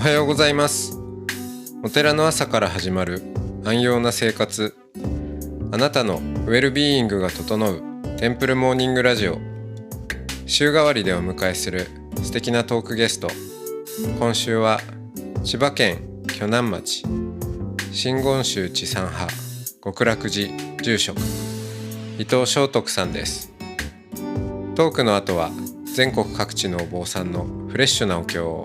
おはようございます。お寺の朝から始まる安養な生活。あなたのウェルビーイングが整うテンプルモーニングラジオ。週替わりでお迎えする素敵なトークゲスト。今週は千葉県鋸南町。真言宗地産派極楽寺住職。伊藤正徳さんです。トークの後は全国各地のお坊さんのフレッシュなお経を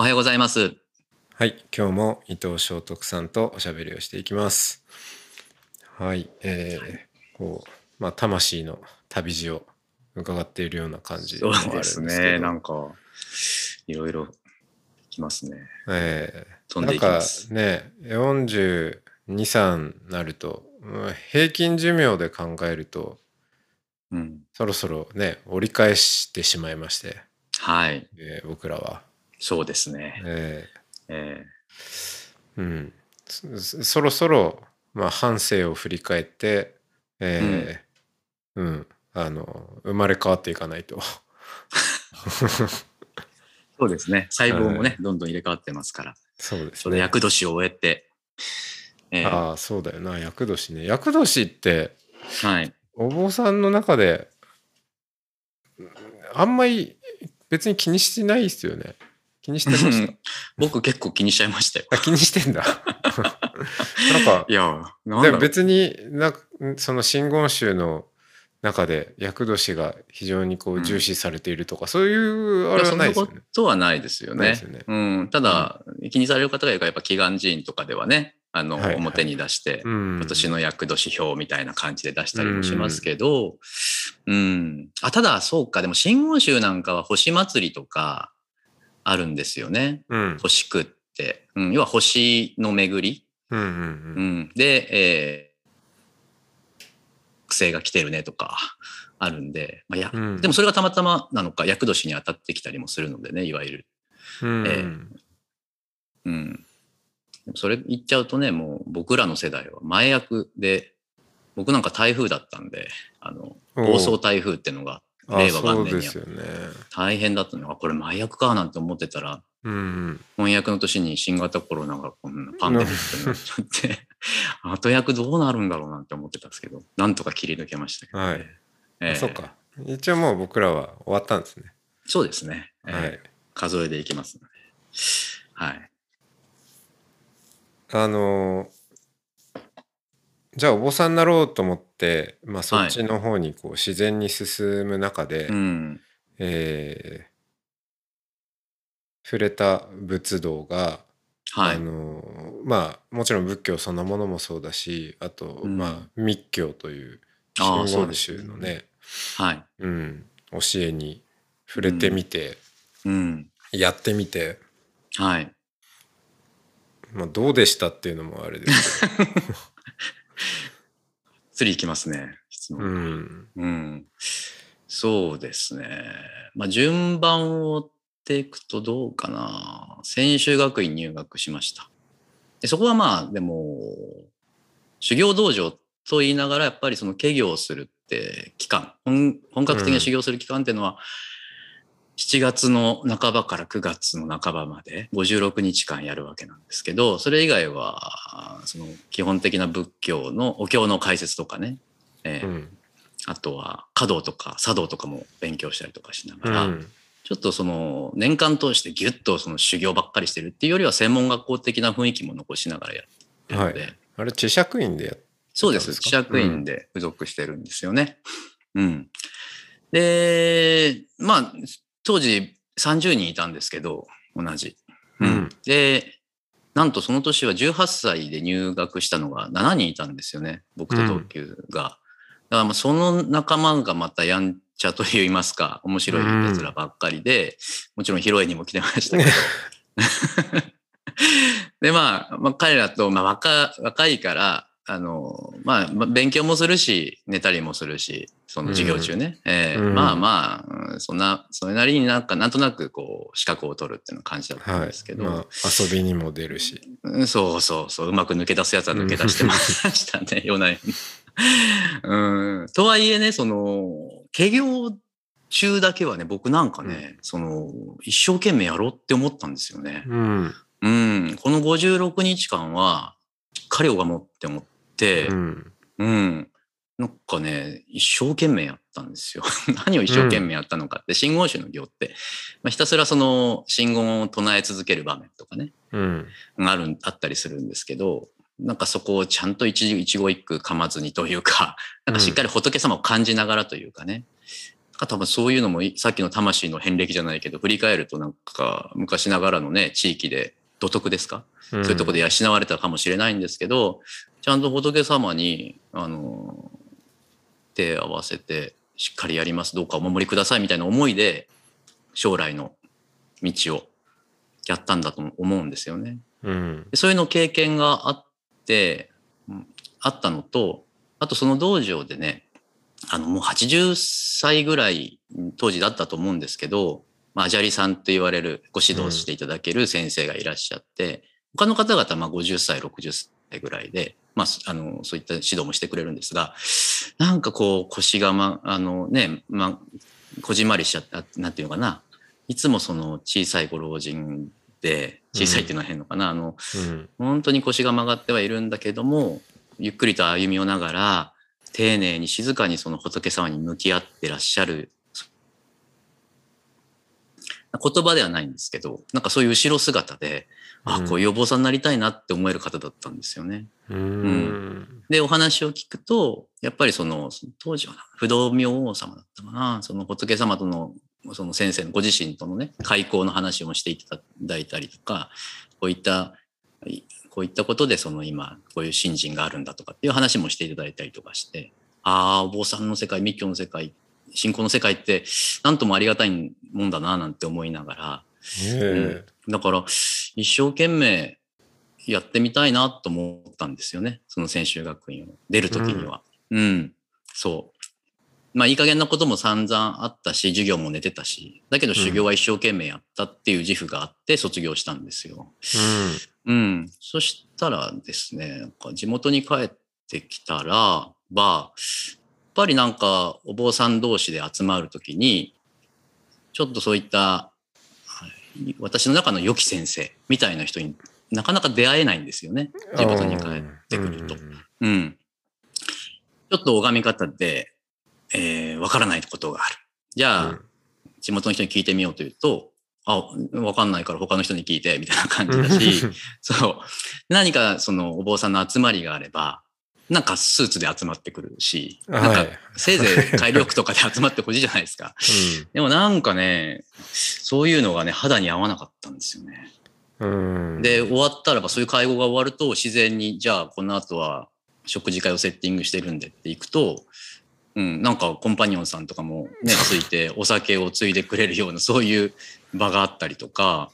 おはようございます。はい、今日も伊藤正徳さんとおしゃべりをしていきます。はい、えーこう、まあ、魂の旅路を伺っているような感じでもあるんですけど。ね。なんか、いろいろきますね。え飛んでいーなんかきます。ね、42、3なると、うん平均寿命で考えると、うん。そろそろね、折り返してしまいまして、はい。えー僕らは。そうですね。ええ。ーうん、そそろそろ、まあ、半生を振り返って、えーうん。あの生まれ変わっていかないと。ーそうですね。細胞もね、どんどん入れ替わってますから。そうですそれ厄年を終えて、えーああそうだよな。厄年ね。厄年ってはい。お坊さんの中であんまり別に気にしてないですよね気にしてました僕結構気にしちゃいましたよ。あ気にしてんだ なんかいや、でだろう別になその真言宗の中で厄年が非常にこううん重視されているとか、そういうあれはないですよね。とはないですよね。よね。うん。ただ、気にされる方がいるから、やっぱ祈願寺院とかではね、あの、はいはい表に出して、うん、今年の厄年表みたいな感じで出したりもしますけど、うん。あ、ただ、そうか、でも、真言宗なんかは星祭りとかあるんですよね。うん星食って。うん、要は星の巡り。うんうんううんん。で、えー、惑星が来てるねとかあるんで、まあ、や、うんでもそれがたまたまなのか、厄年に当たってきたりもするのでね、いわゆる。うんえうん。それ言っちゃうとね、もう僕らの世代は前役で、僕なんか台風だったんで、あの、暴走台風っていうのがあ令和元年にですよね。大変だったのが、これ前役かなんて思ってたら、うんうん翻訳の年に新型コロナがこんなパンデミックになっちゃって、後役どうなるんだろうなんて思ってたんですけど、なんとか切り抜けましたけど、ね。はいえーあそっか。一応もう僕らは終わったんですね。そうですね。えーはい。数えでいきますので。はい。あのじゃあお坊さんになろうと思って、まあ、そっちの方にこう自然に進む中で、うん。えー触れた仏道が、あはい。のまあもちろん仏教そのものもそうだしあと、うんまあ密教というああ真言宗のねはい。うん、教えに触れてみて、うん。やってみて、はい。まあ、どうでしたっていうのもあれですけど、次いきますね。質う問。ん、うん。そうですね。まあ、順番を追っていくとどうかな。専修学院入学しました。でそこはまあ、でも、修行道場と言いながら、やっぱりその家業をするって期間、本本格的な修行する期間っていうのは、7月の半ばから9月の半ばまで56日間やるわけなんですけど、それ以外は、その基本的な仏教のお経の解説とかね、えーうんあとは華道とか茶道とかも勉強したりとかしながら、うんちょっとその年間通してギュッとその修行ばっかりしてるっていうよりは専門学校的な雰囲気も残しながらやってるので、はいあれ智釈院でやっそうです。そうですか智釈院で付属してるんですよね。うん。で、まあ、当時30人いたんですけど、同じ。うんで、なんとその年は18歳で入学したのが7人いたんですよね。僕と同級が。だからまあその仲間がまたやんちゃと言いますか、面白い奴らばっかりで、もちろん披露宴にも来てましたけど。で、まあ、まあ、彼らと、まあ、若、若いから、あの、まあ、まあ勉強もするし、寝たりもするし、その授業中ね。えーうんまあまあ、うんそんな、それなりになんか、なんとなくこう、資格を取るっていうの感じだったんはいですけ。ど、まあ、遊びにも出るし。うんそうそうそう、うまく抜け出すやつは抜け出してましたね、夜な夜なうん。とはいえね、その、営業中だけはね、僕なんかね、その、一生懸命やろうって思ったんですよね。うん。うん。この56日間は、しっかり拝もうって思ってう、ん。うん。なんかね、一生懸命やったんですよ。何を一生懸命やったのかって、信号集の行って、まあ、ひたすらその信号を唱え続ける場面とかね、うん。がある、あったりするんですけど、なんかそこをちゃんと一一語一句噛まずにというか、なんかしっかり仏様を感じながらというかね。なんか多分そういうのもいさっきの魂の遍歴じゃないけど、振り返るとなんか昔ながらのね、地域で土徳ですか、そうそういうところで養われたかもしれないんですけど、ちゃんと仏様に、あの、手合わせて、しっかりやります、どうかお守りくださいみたいな思いで、将来の道をやったんだと思うんですよね。うん。でそういうの経験があって、うんあったのと、あとその道場でね、あのもう80歳ぐらい当時だったと思うんですけど、まあ、アジャリさんと言われるご指導していただける先生がいらっしゃって、他の方々はまあ50歳、60歳ぐらいで、まあ、あの、そういった指導もしてくれるんですが、なんかこう腰がま、あのね、ま、こじんまりしちゃった、なんていうのかな。いつもその小さいご老人で、小さいっていうのは変のかな、あの、うん。本当に腰が曲がってはいるんだけども、ゆっくりと歩みをながら、丁寧に静かにその仏様に向き合ってらっしゃる。言葉ではないんですけど、なんかそういう後ろ姿で、あうんこういうお坊さんになりたいなって思える方だったんですよね。うん。で、お話を聞くと、やっぱりその、その当時はな不動明王様だったかな、その仏様との、その先生のご自身とのね、開口の話をしていただいたりとか、こういった、いこういったことでその今、こういう信心があるんだとかっていう話もしていただいたりとかして、ああ、お坊さんの世界、密教の世界、信仰の世界って、なんともありがたいもんだな、なんて思いながら、えだから、一生懸命やってみたいなと思ったんですよね。その専修学院を出るときには。うん、そう。まあ、いい加減なことも散々あったし、授業も寝てたし、だけど修行は一生懸命やったっていう自負があって卒業したんですよ。うん。そしたらですね、地元に帰ってきたら、ば、ぱりなんかお坊さん同士で集まるときに、ちょっとそういった、はい私の中の良き先生みたいな人になかなか出会えないんですよね。うん。地元に帰ってくるとうんうん。ちょっと拝み方で、えーわからないことがある。じゃあ、うん地元の人に聞いてみようというと、あ、わかんないから他の人に聞いて、みたいな感じだし、そう。何かそのお坊さんの集まりがあれば、なんかスーツで集まってくるし、なんかはい。せいぜい改良服とかで集まってほしいじゃないですか。でもなんかね、そういうのがね、肌に合わなかったんですよね。うん。うん。で、終わったらば、そういう会合が終わると、自然に、じゃあ、この後は食事会をセッティングしてるんでって行くと、うん、なんかコンパニオンさんとかもね、ついて、お酒をついでくれるような、そういう場があったりとか、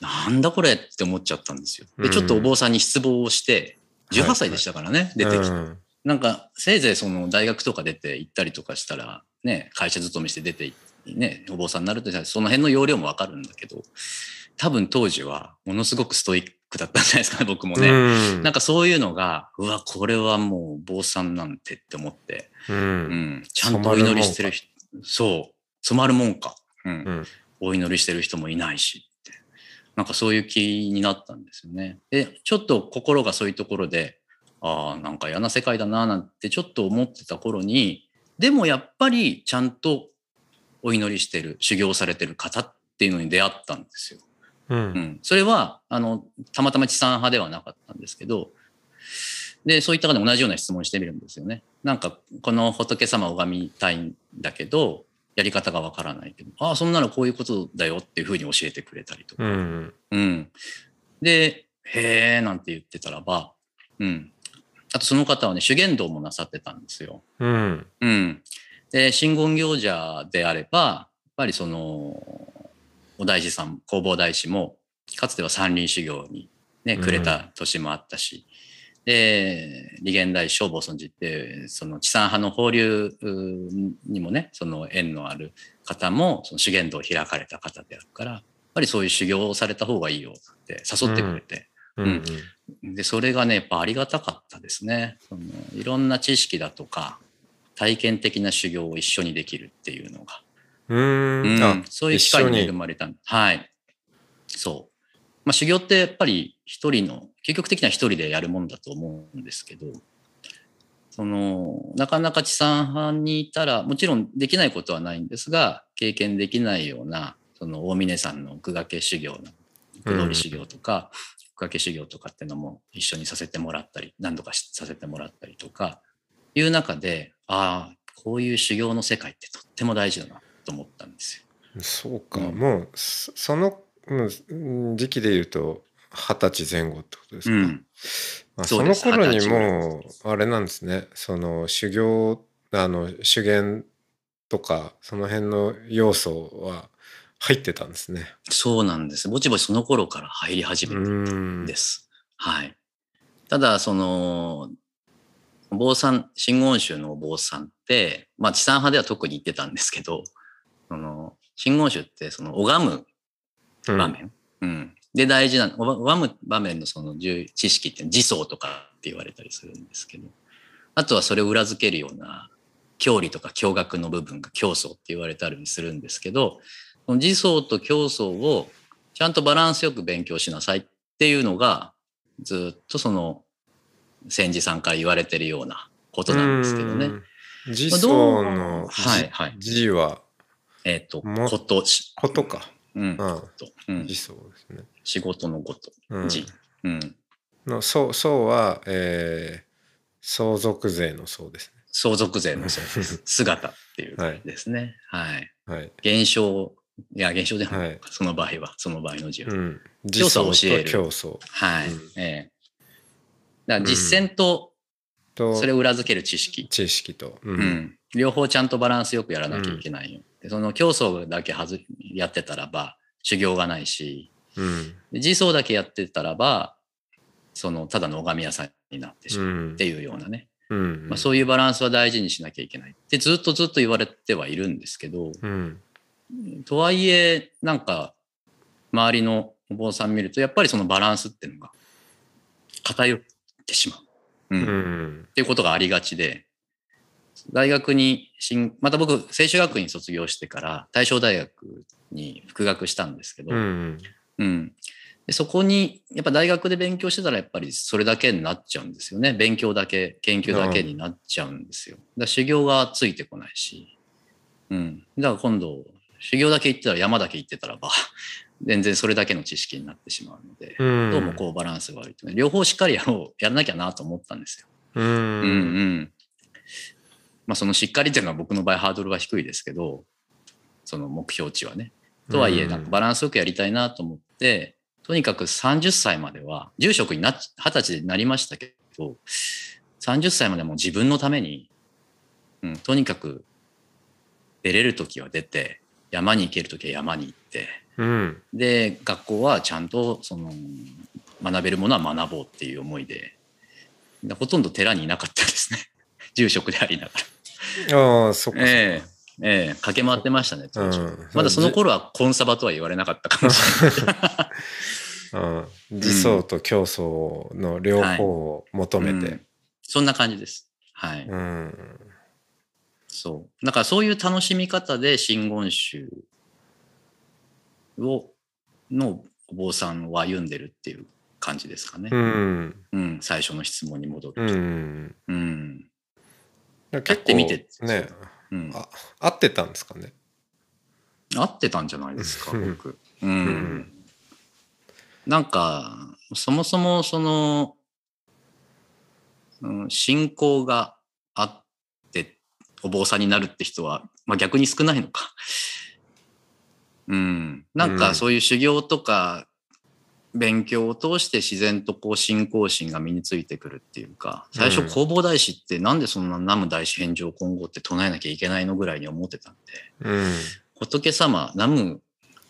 なんだこれって思っちゃったんですよ。で、ちょっとお坊さんに失望をして、18歳でしたからね、出てきて。うん。なんか、せいぜいその大学とか出て行ったりとかしたら、ね、会社勤めして出て行って、ね、お坊さんになると、その辺の要領もわかるんだけど、多分当時はものすごくストイックだったんじゃないですかね、僕もね。うん。なんかそういうのが、うわ、これはもう坊さんなんてって思って、う。うん。ん、ちゃんとお祈りしてる人、そう、染まるもんか、うん。うん。お祈りしてる人もいないしなんかそういう気になったんですよね。で、ちょっと心がそういうところで、ああ、なんか嫌な世界だな、なんてちょっと思ってた頃に、でもやっぱりちゃんとお祈りしてる、修行されてる方っていうのに出会ったんですよ。う。うんん、それはあのたまたま地産派ではなかったんですけどでそういった方で同じような質問してみるんですよね。なんかこの仏様を拝みたいんだけどやり方がわからない。けどああそんなのこういうことだよっていうふうに教えてくれたりとか、うん。うん、でへえなんて言ってたらば、うん、あとその方はね修験道もなさってたんですよ。うん。うん、で、真言行者であれば、やっぱりその、お大師さん、弘法大師も、かつては山林修行にね、くれた年もあったし、で、利元大師消防尊寺って、その地産派の法流にもね、その縁のある方も、その修験道を開かれた方であるから、やっぱりそういう修行をされた方がいいよって誘ってくれて、うんで、それがね、やっぱありがたかったですね。そのいろんな知識だとか、体験的な修行を一緒にできるっていうのが、うん。ううんそういう機会に恵まれた。はい。そう。まあ、修行ってやっぱり一人の、究極的には一人でやるもんだと思うんですけど、その、なかなか地産派にいたら、もちろんできないことはないんですが、経験できないような、その大峰山の奥掛け修行の、奥通り修行とか、奥掛け修行とかっていうのも一緒にさせてもらったり、何度かしさせてもらったりとか、いう中で、ああ、こういう修行の世界ってとっても大事だなと思ったんですよ。そうか、うんもうそそのうん時期で言うと二十歳前後ってことですか、うん。あその頃にもうあれなんですねその修行あの修験とかその辺の要素は入ってたんですね。そうなんです。ぼちぼちその頃から入り始うめたんんです。はい。ただ、その、お坊さん、真言宗のお坊さんって、まあ、地産派では特に言ってたんですけど、その、真言宗って、その、拝むうん場面、うんで大事な、拝む場面のその重知識って、自相とかって言われたりするんですけど、あとはそれを裏付けるような、教理とか教学の部分が教祖って言われたりするんですけど、この自相と教祖をちゃんとバランスよく勉強しなさいっていうのが、ずっとその、先寺さんから言われてるようなことなんですけどね。うん。自相のはいはい字はえっ、と、もことし、ことか。うん、あとうん自相ですね。仕事のこと、うん字。うん。のそうそうは、えー、相続税のそうです相続税のそうです 姿っていうはいですね。はい。ね。はい。現象、いや、現象でも、はいその場合は、その場合の字は。うん。教祖を教える自相と教祖はい。うんええだから実践と、とそれを裏付ける知識。知識と。ううん。両方ちゃんとバランスよくやらなきゃいけないよ。でその競争だけはずやってたらば、修行がないし、うん。で自走だけやってたらば、その、ただの拝み屋さんになってしまううんっていうようなね。うん。まあ、そういうバランスは大事にしなきゃいけないってずっとずっと言われてはいるんですけど、うん。とはいえ、なんか、周りのお坊さん見ると、やっぱりそのバランスっていうのが偏ってしまう。うん。うっん。ていうことがありがちで、大学に進、また僕、清修学院卒業してから大正大学に復学したんですけど、うん。うん。でそこに、やっぱ大学で勉強してたらやっぱりそれだけになっちゃうんですよね。勉強だけ、研究だけになっちゃうんですよ。だ修行がついてこないし。うん。だから今度、修行だけ行ってたら山だけ行ってたらば、全然それだけの知識になってしまうので、うん。どうもこうバランスが悪いとね。両方しっかりやろう、やらなきゃなと思ったんですよ。う。うんうん。まあそのしっかりっていうのは僕の場合ハードルは低いですけど、その目標値はね。とはいえ、なんかバランスよくやりたいなと思って、とにかく30歳までは、住職になっ、20歳になりましたけど、30歳までもう自分のために、うん、とにかく出れるときは出て、山に行けるときは山に行って、うん。で、学校はちゃんと、その、学べるものは学ぼうっていう思いで、でほとんど寺にいなかったですね。住職でありながら。ああ、そっか。ええええ駆け回ってましたね、当時うんまだその頃はコンサバとは言われなかったかもしれない。うん。自相と競争の両方を求めてうん。そんな感じです。はい。うん。そう。だからそういう楽しみ方で真言宗を、のお坊さんを歩んでるっていう感じですかね。うん。うん、最初の質問に戻るうと。ん。うん。結ってみてね、うん。あ合ってたんですかね？合ってたんじゃないですか、うん僕。うん。なんか、そもそもその、うん、信仰があってお坊さんになるって人は、まあ逆に少ないのか。うん。なんかそういう修行とか勉強を通して自然とこう信仰心が身についてくるっていうか、最初うん。弘法大師ってなんでそんな南無大師返上今後って唱えなきゃいけないのぐらいに思ってたんで、うん。仏様、南無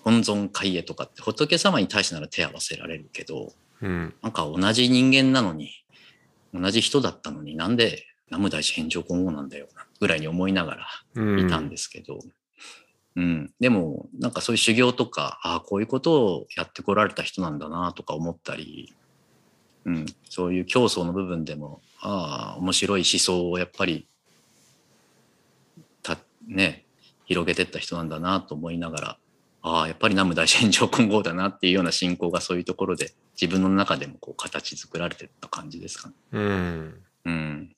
本尊海へとかって仏様に対してなら手合わせられるけど、うん。なんか同じ人間なのに、同じ人だったのになんで南無大師返上今後なんだよぐらいに思いながらうんいたんですけど、うん、でもなんかそういう修行とかああこういうことをやってこられた人なんだなとか思ったり、うん、そういう競争の部分でもああ面白い思想をやっぱりたね広げてった人なんだなと思いながらああやっぱり南無大師返上金剛だなっていうような信仰がそういうところで自分の中でもこう形作られてった感じですかね。うんうん。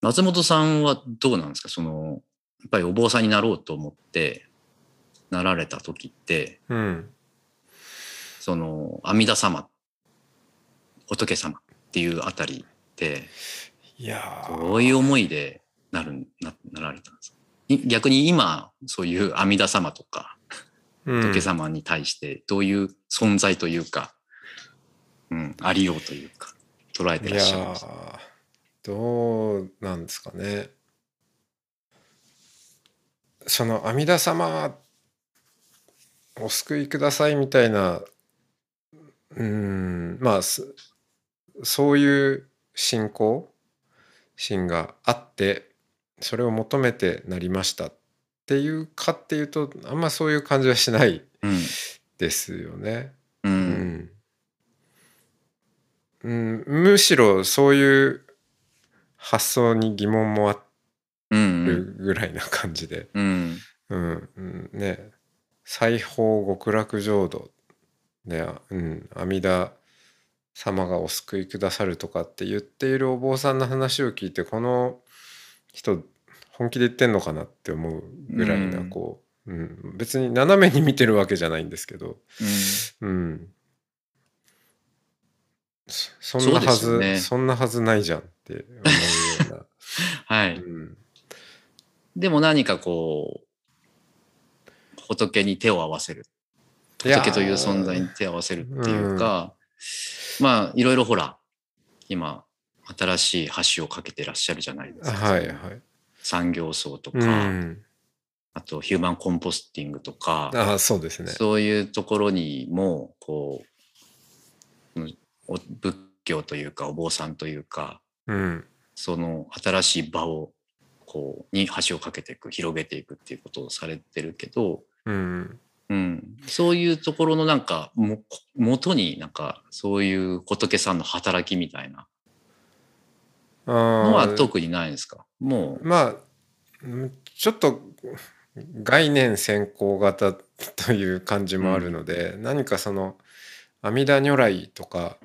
松本さんはどうなんですか？その、やっぱりお坊さんになろうと思って、なられた時って、うん。その、阿弥陀様、仏様っていうあたりで、いやー。どういう思いでなる、な、なられたんですか？い逆に今、そういう阿弥陀様とか、うん。仏様に対して、どういう存在というか、うん、ありようというか、捉えてらっしゃいます。ー。どうなんですかねその阿弥陀様お救いくださいみたいなうんまあそそういう信仰心があってそれを求めてなりましたっていうかっていうとあんまそういう感じはしないうん。ですよね。う。うんんうん、むしろそういう発想に疑問もあうん。るぐらいな感じで、うん。うん。うん。ね。西方極楽浄土で、うん、阿弥陀様がお救いくださるとかって言っているお坊さんの話を聞いてこの人本気で言ってんのかなって思うぐらいな、うんこう、うん、別に斜めに見てるわけじゃないんですけど、うん。そそんなはそうずですよね。そんなはずないじゃんって思うような。はい。うんでも何かこう、仏に手を合わせる。仏という存在に手を合わせるっていうか、まあ、いろいろほら、今、新しい橋を架けてらっしゃるじゃないですか。はいはい。産業層とか、うん、あとヒューマンコンポスティングとか、ああそうですね。そういうところにも、こう、仏教というか、お坊さんというか、うんその新しい場を、こう、に橋を架けていく、広げていくっていうことをされてるけど、うん。うん、そういうところのなんか、も、元になんか、そういう仏さんの働きみたいなあのはー特にないんですか？もまあうんちょっと概念先行型という感じもあるので、何かその阿弥陀如来とか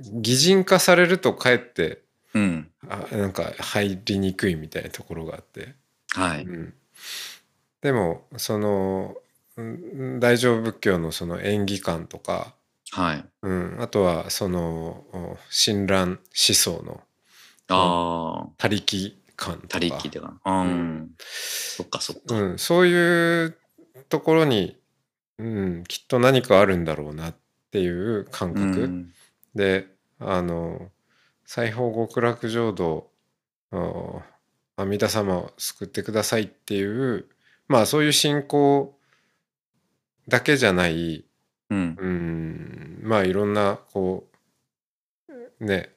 擬人化されるとかえってう、うん、あなんか入りにくいみたいなところがあって。はい。うん、でもそのうん大乗仏教のその演技観とか、はい。うん、あとはそのお親鸞思想のああ、他力観と他か力でかな。うん。そっかそっか。うん、そういうところに、うん、きっと何かあるんだろうなっていう感う覚、ん。であの西方極楽浄土あ阿弥陀様を救ってくださいっていうまあそういう信仰だけじゃない、うん。うん、まあいろんなこうね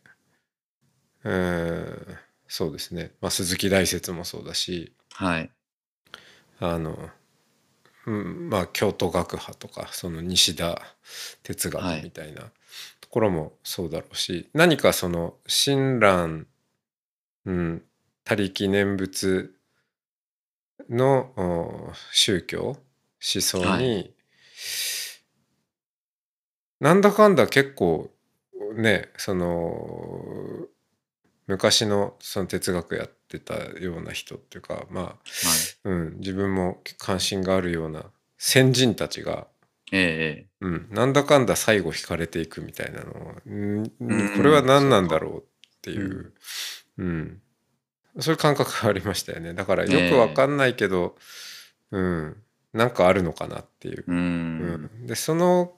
うんそうですね、まあ、鈴木大拙もそうだしはい。あの、うん、まあ京都学派とかその西田哲学はいみたいなところもそうだろうし、何かその親鸞、うん、他力念仏のお宗教思想に、はなんだかんだ結構ねその昔のその哲学やってたような人っていうかまあはい。うん、自分も関心があるような先人たちが、ええ。うん、なんだかんだ最後惹かれていくみたいなのを、うん？うん。これは何なんだろうっていう、うん。そういう感覚がありましたよね。だからよくわかんないけど、うん、なんかあるのかなっていう。う。ん。うん。でその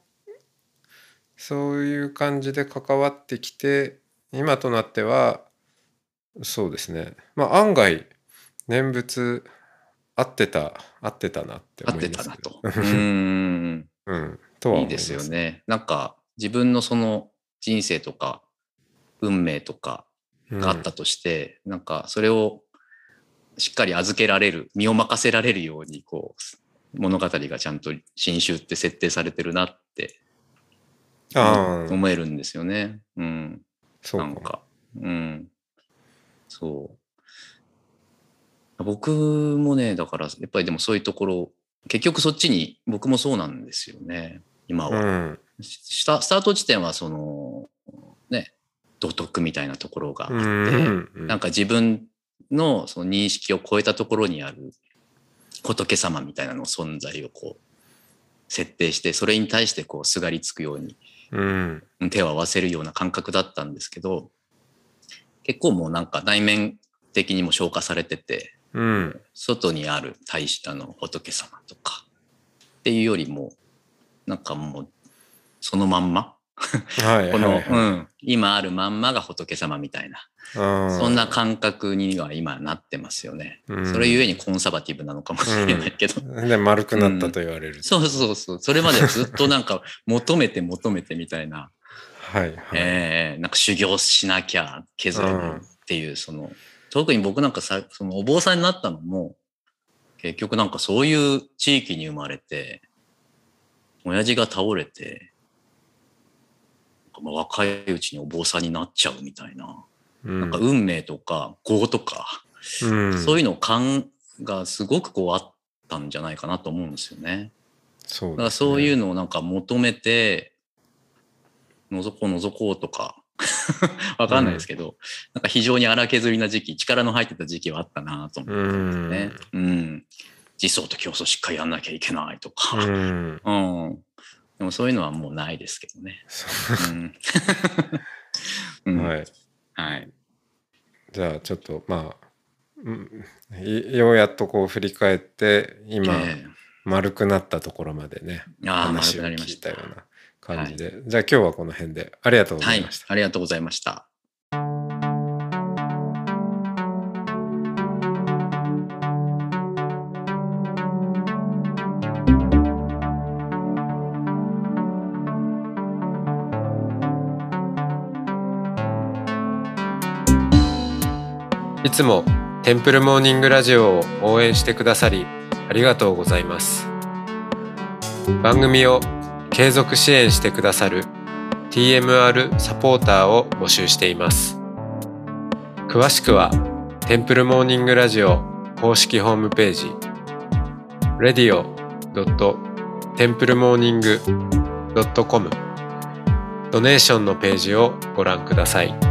そういう感じで関わってきて今となってはそうですね。まあ案外念仏合ってた合ってたなって合っ思いますてたなと。うん。うん、とはい思いですよね。なんか自分のその人生とか運命とかがあったとして、なんかそれをしっかり預けられる、身を任せられるように、こう、物語がちゃんと新種って設定されてるなってうん、ああ思えるんですよね。うん。そうかなんか。うん。そう。僕もね、だから、やっぱりでもそういうところ、結局そっちに僕もそうなんですよね、今は。うん。スタート地点はその、ね、道徳みたいなところがあって、うん。うんなんか自分のその認識を超えたところにある仏様みたいなの存在をこう設定してそれに対してこうすがりつくようにうん。手を合わせるような感覚だったんですけど結構もうなんか内面的にも消化されててうん。外にある大使あの仏様とか。っていうよりもなんかもうそのまんま？はい この、はいはい。うん、今あるまんまが仏様みたいな。そんな感覚には今なってますよね。うん。それゆえにコンサバティブなのかもしれないけど。で丸くなったと言われる、そうそうそう。それまでずっとなんか求めて求めてみたいな、はいはい、えーなんか修行しなきゃ削れないっていう、その、特に僕なんかさ、そのお坊さんになったのも、結局なんかそういう地域に生まれて、親父が倒れて、まあ若いうちにお坊さんになっちゃうみたいな。うんなんか運命とか業とか、うん、そういうの感がすごくこうあったんじゃないかなと思うんですよね。そうだからそういううのをなんか求めて、覗こう覗こうとか、わかんないですけど、なんか非常に荒削りな時期、力の入ってた時期はあったなと思うってんね。うん。実相と競争しっかりやんなきゃいけないとか。うんうん。でもそういうのはもうないですけどね。そうん。うんはいはい。じゃあちょっとまあうんいようやっとこう振り返って今、え丸くなったところまでねえああ、丸話を聞くなりましたいたような感じで、じゃあ今日はこの辺で。ありがとうござはいいました。、ありがとうございました。いつもテンプルモーニングラジオを応援してくださりありがとうございます。番組を継続支援してくださる TMR サポーターを募集しています詳しくはテンプルモーニングラジオ公式ホームページ radio.templemorning.com ドネーションのページをご覧ください。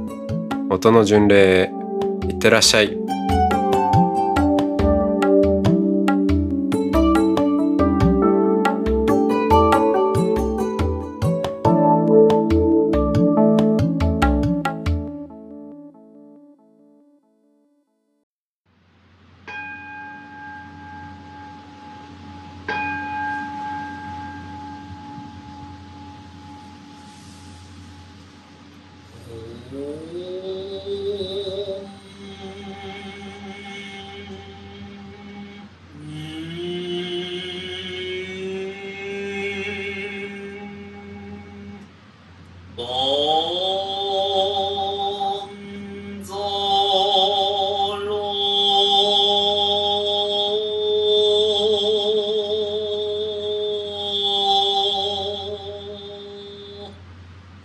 音の巡礼へいってらっしゃい。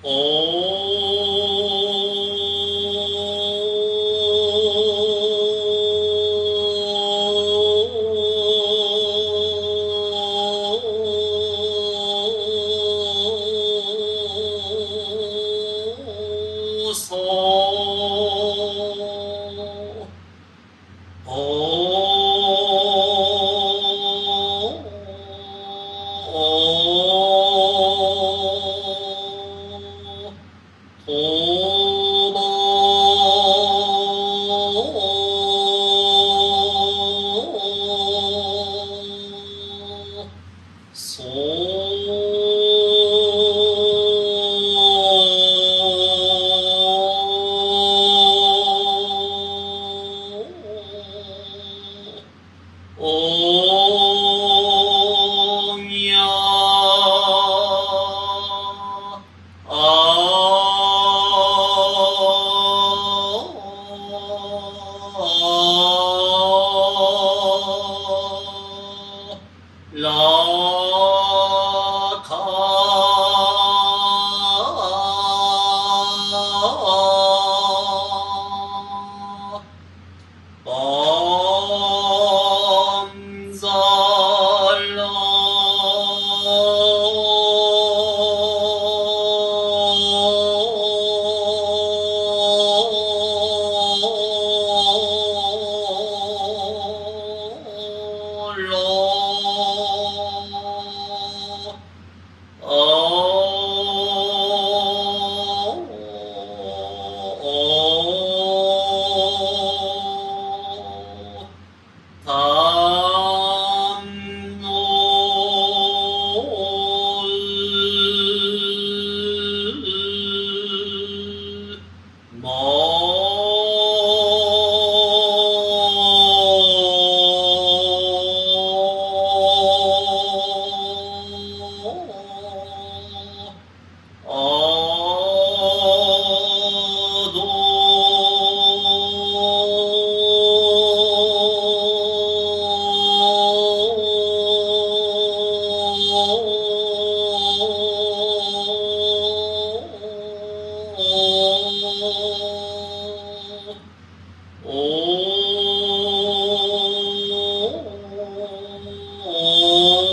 哦。Oh.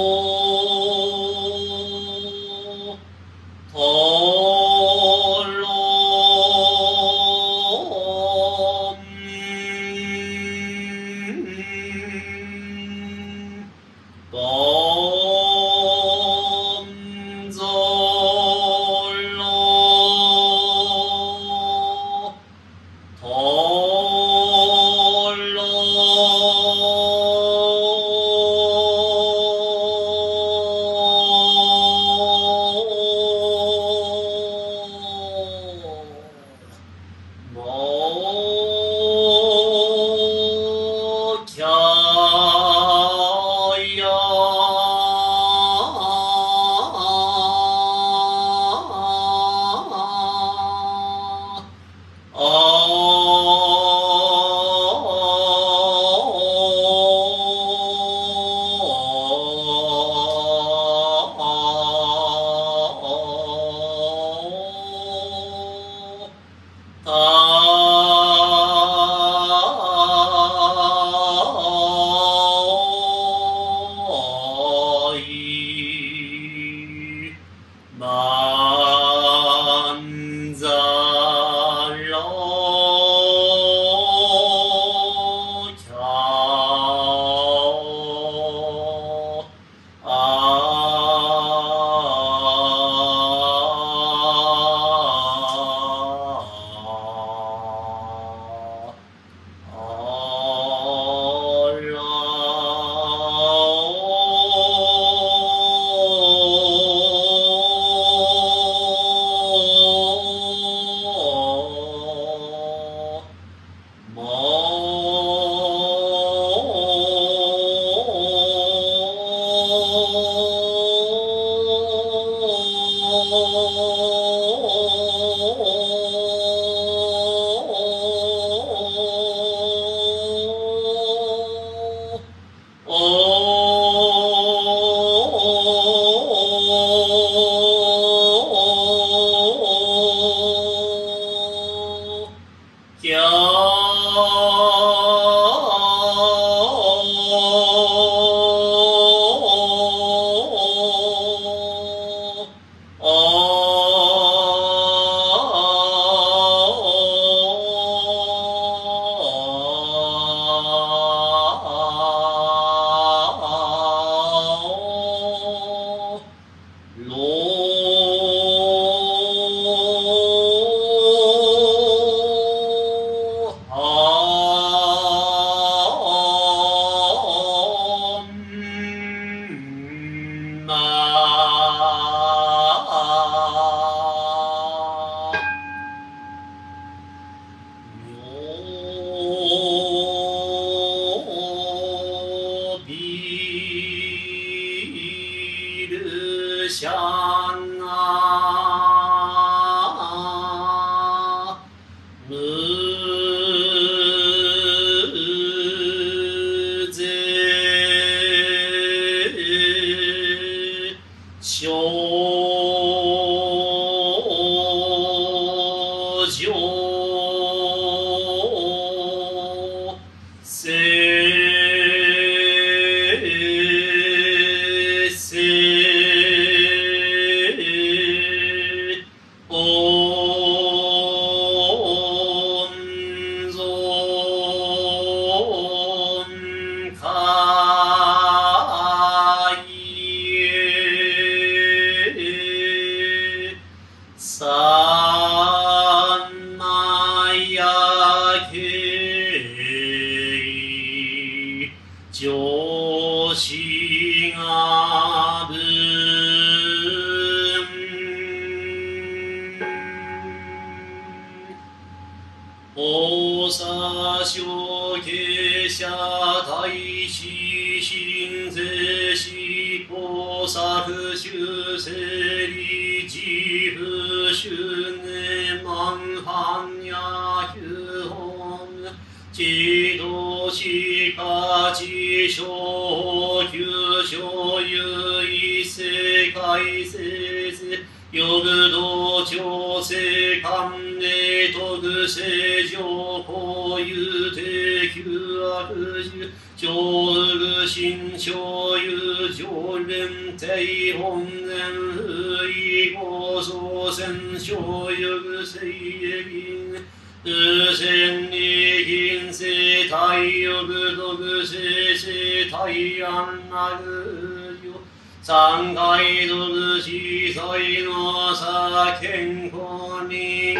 自在の差健康に銀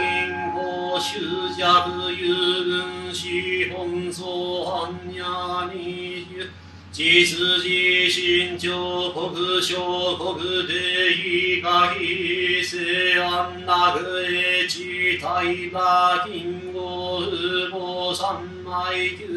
行執着有分資本相反や二十実自身上国小国定下非正安なぐえ地大馬金吾父母三枚休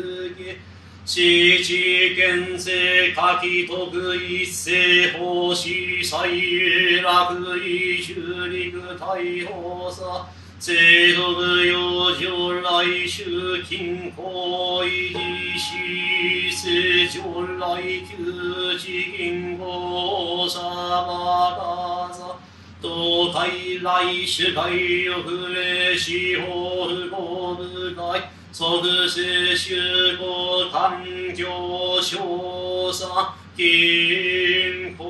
憩七地県政下記徳一世法師最楽意修陸大法さ制度部養生来週金行維持し正常来旧地銀行さばかさ東海来主会よふれ司法不公部会。即世集合環境少佐金庫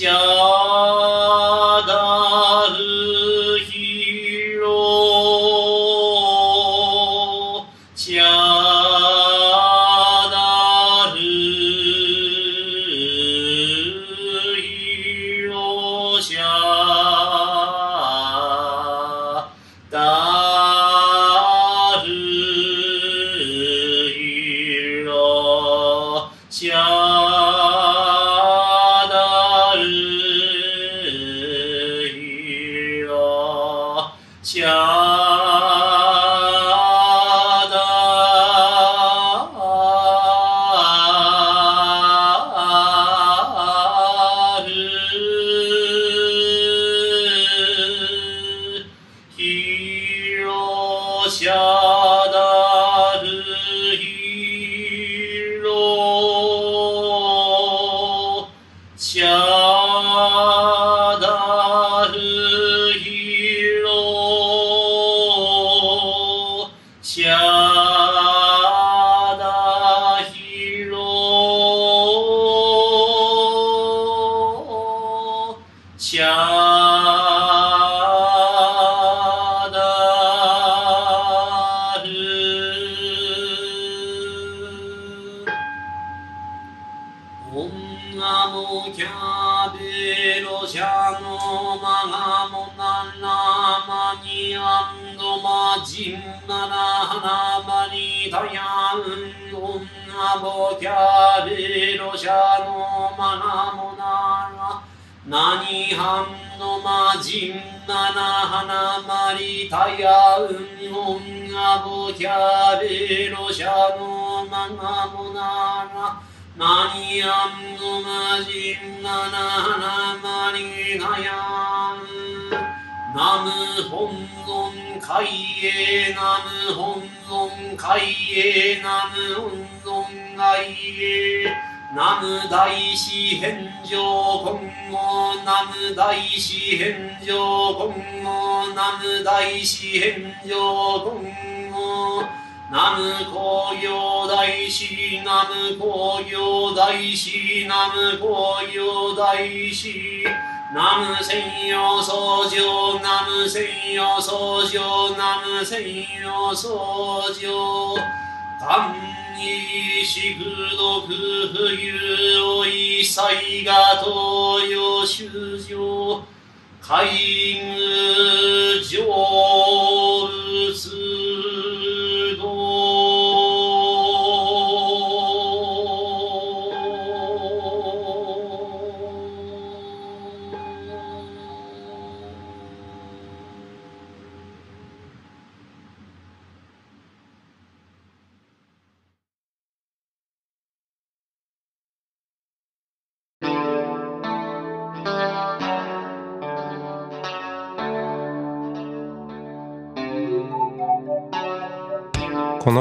し女もキャベロシャのマガモナラナニハンドマジンナラハナマリタヤン女もキャベロシャのマガモナラナニアンドマジンナナハナマリナヤンナム本尊海へナム本尊海へナム本尊海へ。ナム大師返上今後ナム大師返上今後ナム大師返上今後ナム工業大師。ナム工業大師。ナム工業大師。ナム専用僧正ナム専用僧正ナム専用僧正単にしくどく冬を一切が東洋修上海軍上